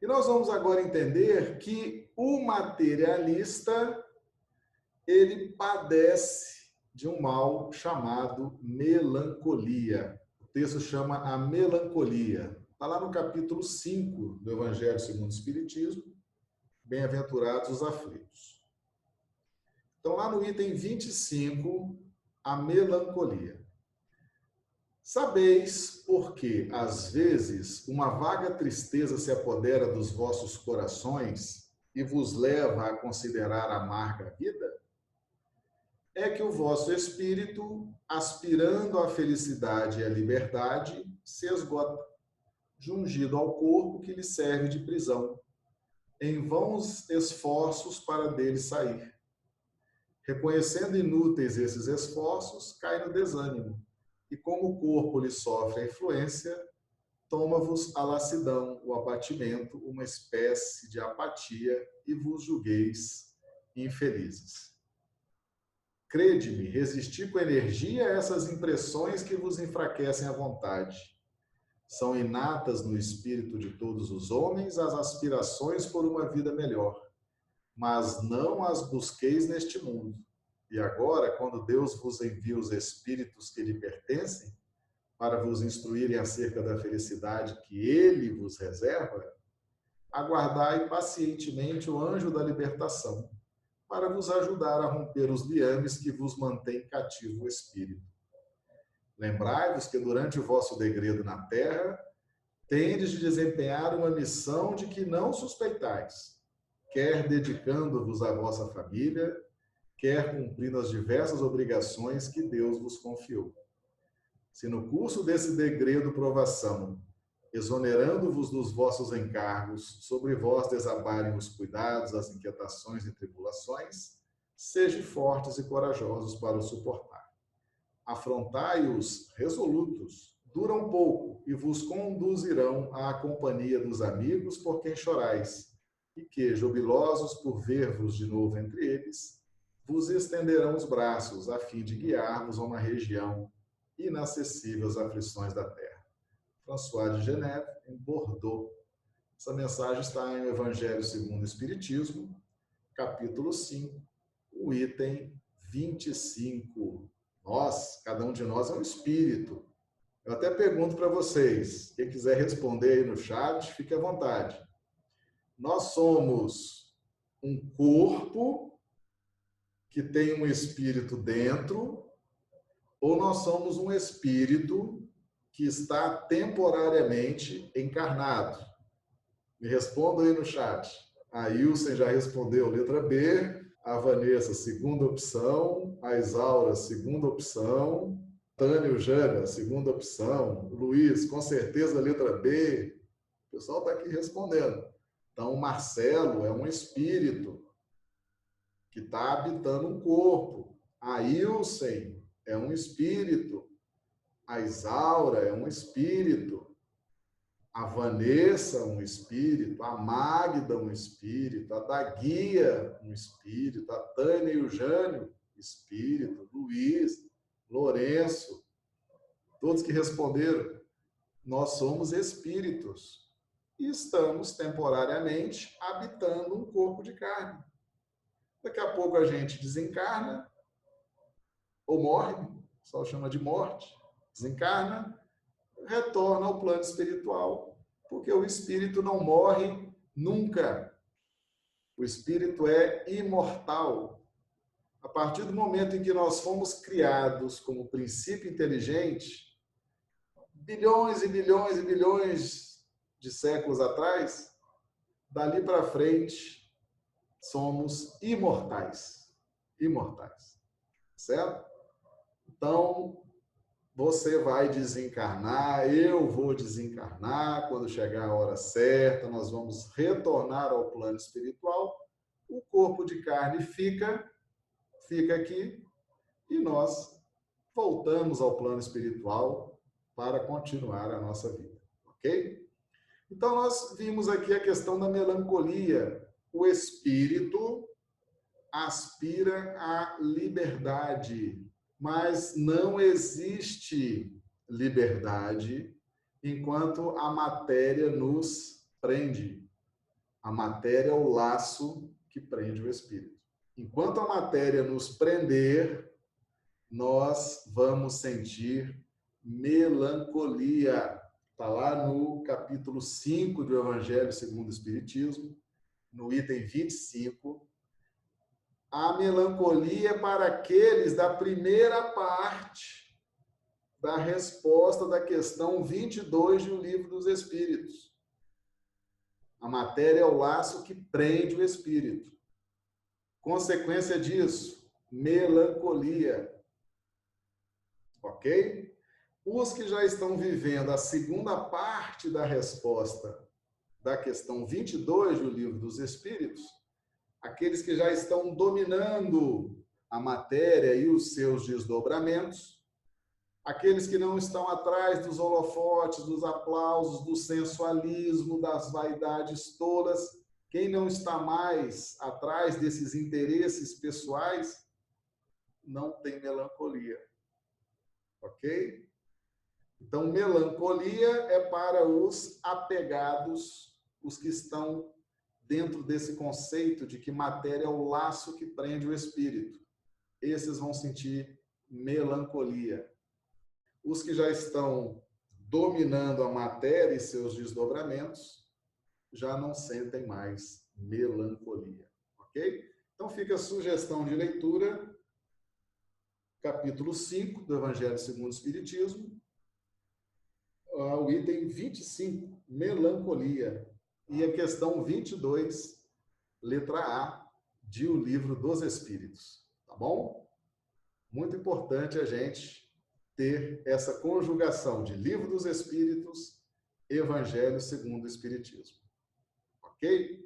E nós vamos agora entender que o materialista ele padece de um mal chamado melancolia. O texto chama a melancolia. Está lá no capítulo 5 do Evangelho segundo o Espiritismo. Bem-aventurados os aflitos. Então, lá no item 25, a melancolia. Sabeis porque, às vezes, uma vaga tristeza se apodera dos vossos corações e vos leva a considerar amarga a vida? É que o vosso espírito, aspirando à felicidade e à liberdade, se esgota, jungido ao corpo que lhe serve de prisão, em vãos esforços para dele sair. Reconhecendo inúteis esses esforços, cai no desânimo e como o corpo lhe sofre a influência, toma-vos a lassidão, o abatimento, uma espécie de apatia, e vos julgueis infelizes. Crede-me, resisti com energia a essas impressões que vos enfraquecem a vontade. São inatas no espírito de todos os homens as aspirações por uma vida melhor, mas não as busqueis neste mundo e agora, quando Deus vos envia os espíritos que lhe pertencem, para vos instruírem acerca da felicidade que ele vos reserva, aguardai pacientemente o anjo da libertação, para vos ajudar a romper os liames que vos mantêm cativo o espírito. Lembrai-vos que durante o vosso degredo na terra, tendes de desempenhar uma missão de que não suspeitais, quer dedicando-vos à vossa família, quer cumprindo as diversas obrigações que Deus vos confiou. Se no curso desse degredo provação, exonerando-vos dos vossos encargos, sobre vós desabarem os cuidados, as inquietações e tribulações, sejam fortes e corajosos para o suportar. Afrontai-os resolutos, duram pouco e vos conduzirão à companhia dos amigos por quem chorais, e que, jubilosos por ver-vos de novo entre eles, vos estenderão os braços, a fim de guiar-vos a uma região inacessível às aflições da terra. François de Geneve, em Bordeaux. Essa mensagem está em Evangelho segundo o Espiritismo, capítulo 5, o item 25. Nós, cada um de nós é um espírito. Eu até pergunto para vocês, quem quiser responder aí no chat, fique à vontade. Nós somos um corpo que tem um espírito dentro, ou nós somos um espírito que está temporariamente encarnado? Me responda aí no chat. A Ilsen já respondeu, letra B. A Vanessa, segunda opção. A Isaura, segunda opção. Tânio Jana, segunda opção. Luiz, com certeza, letra B. O pessoal está aqui respondendo. Então, Marcelo é um espírito que está habitando um corpo. A Ilsen é um espírito. A Isaura é um espírito. A Vanessa, um espírito. A Magda, um espírito. A Daguia, um espírito. A Tânia e o Jânio, espírito. Luiz, Lourenço, todos que responderam, nós somos espíritos e estamos temporariamente habitando um corpo de carne. Daqui a pouco a gente desencarna ou morre, só chama de morte, desencarna, retorna ao plano espiritual, porque o espírito não morre nunca. O espírito é imortal. A partir do momento em que nós fomos criados como princípio inteligente, bilhões e bilhões e bilhões de séculos atrás, dali para frente, somos imortais. Imortais. Certo? Então, você vai desencarnar, eu vou desencarnar, quando chegar a hora certa, nós vamos retornar ao plano espiritual. O corpo de carne fica fica aqui e nós voltamos ao plano espiritual para continuar a nossa vida, OK? Então nós vimos aqui a questão da melancolia, o espírito aspira à liberdade, mas não existe liberdade enquanto a matéria nos prende. A matéria é o laço que prende o espírito. Enquanto a matéria nos prender, nós vamos sentir melancolia. Está lá no capítulo 5 do Evangelho segundo o Espiritismo, no item 25. A melancolia para aqueles da primeira parte da resposta da questão 22 do Livro dos Espíritos. A matéria é o laço que prende o espírito. Consequência disso, melancolia. Ok? Os que já estão vivendo a segunda parte da resposta da questão 22 do Livro dos Espíritos, aqueles que já estão dominando a matéria e os seus desdobramentos, aqueles que não estão atrás dos holofotes, dos aplausos, do sensualismo, das vaidades tolas, quem não está mais atrás desses interesses pessoais, não tem melancolia. Ok? Então, melancolia é para os apegados, os que estão dentro desse conceito de que matéria é o laço que prende o espírito. Esses vão sentir melancolia os que já estão dominando a matéria e seus desdobramentos já não sentem mais melancolia, ok? Então fica a sugestão de leitura, capítulo 5 do Evangelho segundo o Espiritismo, o item 25, melancolia, e a questão 22, letra A, de O Livro dos Espíritos, tá bom? Muito importante a gente ter essa conjugação de Livro dos Espíritos, Evangelho segundo o Espiritismo. Ok?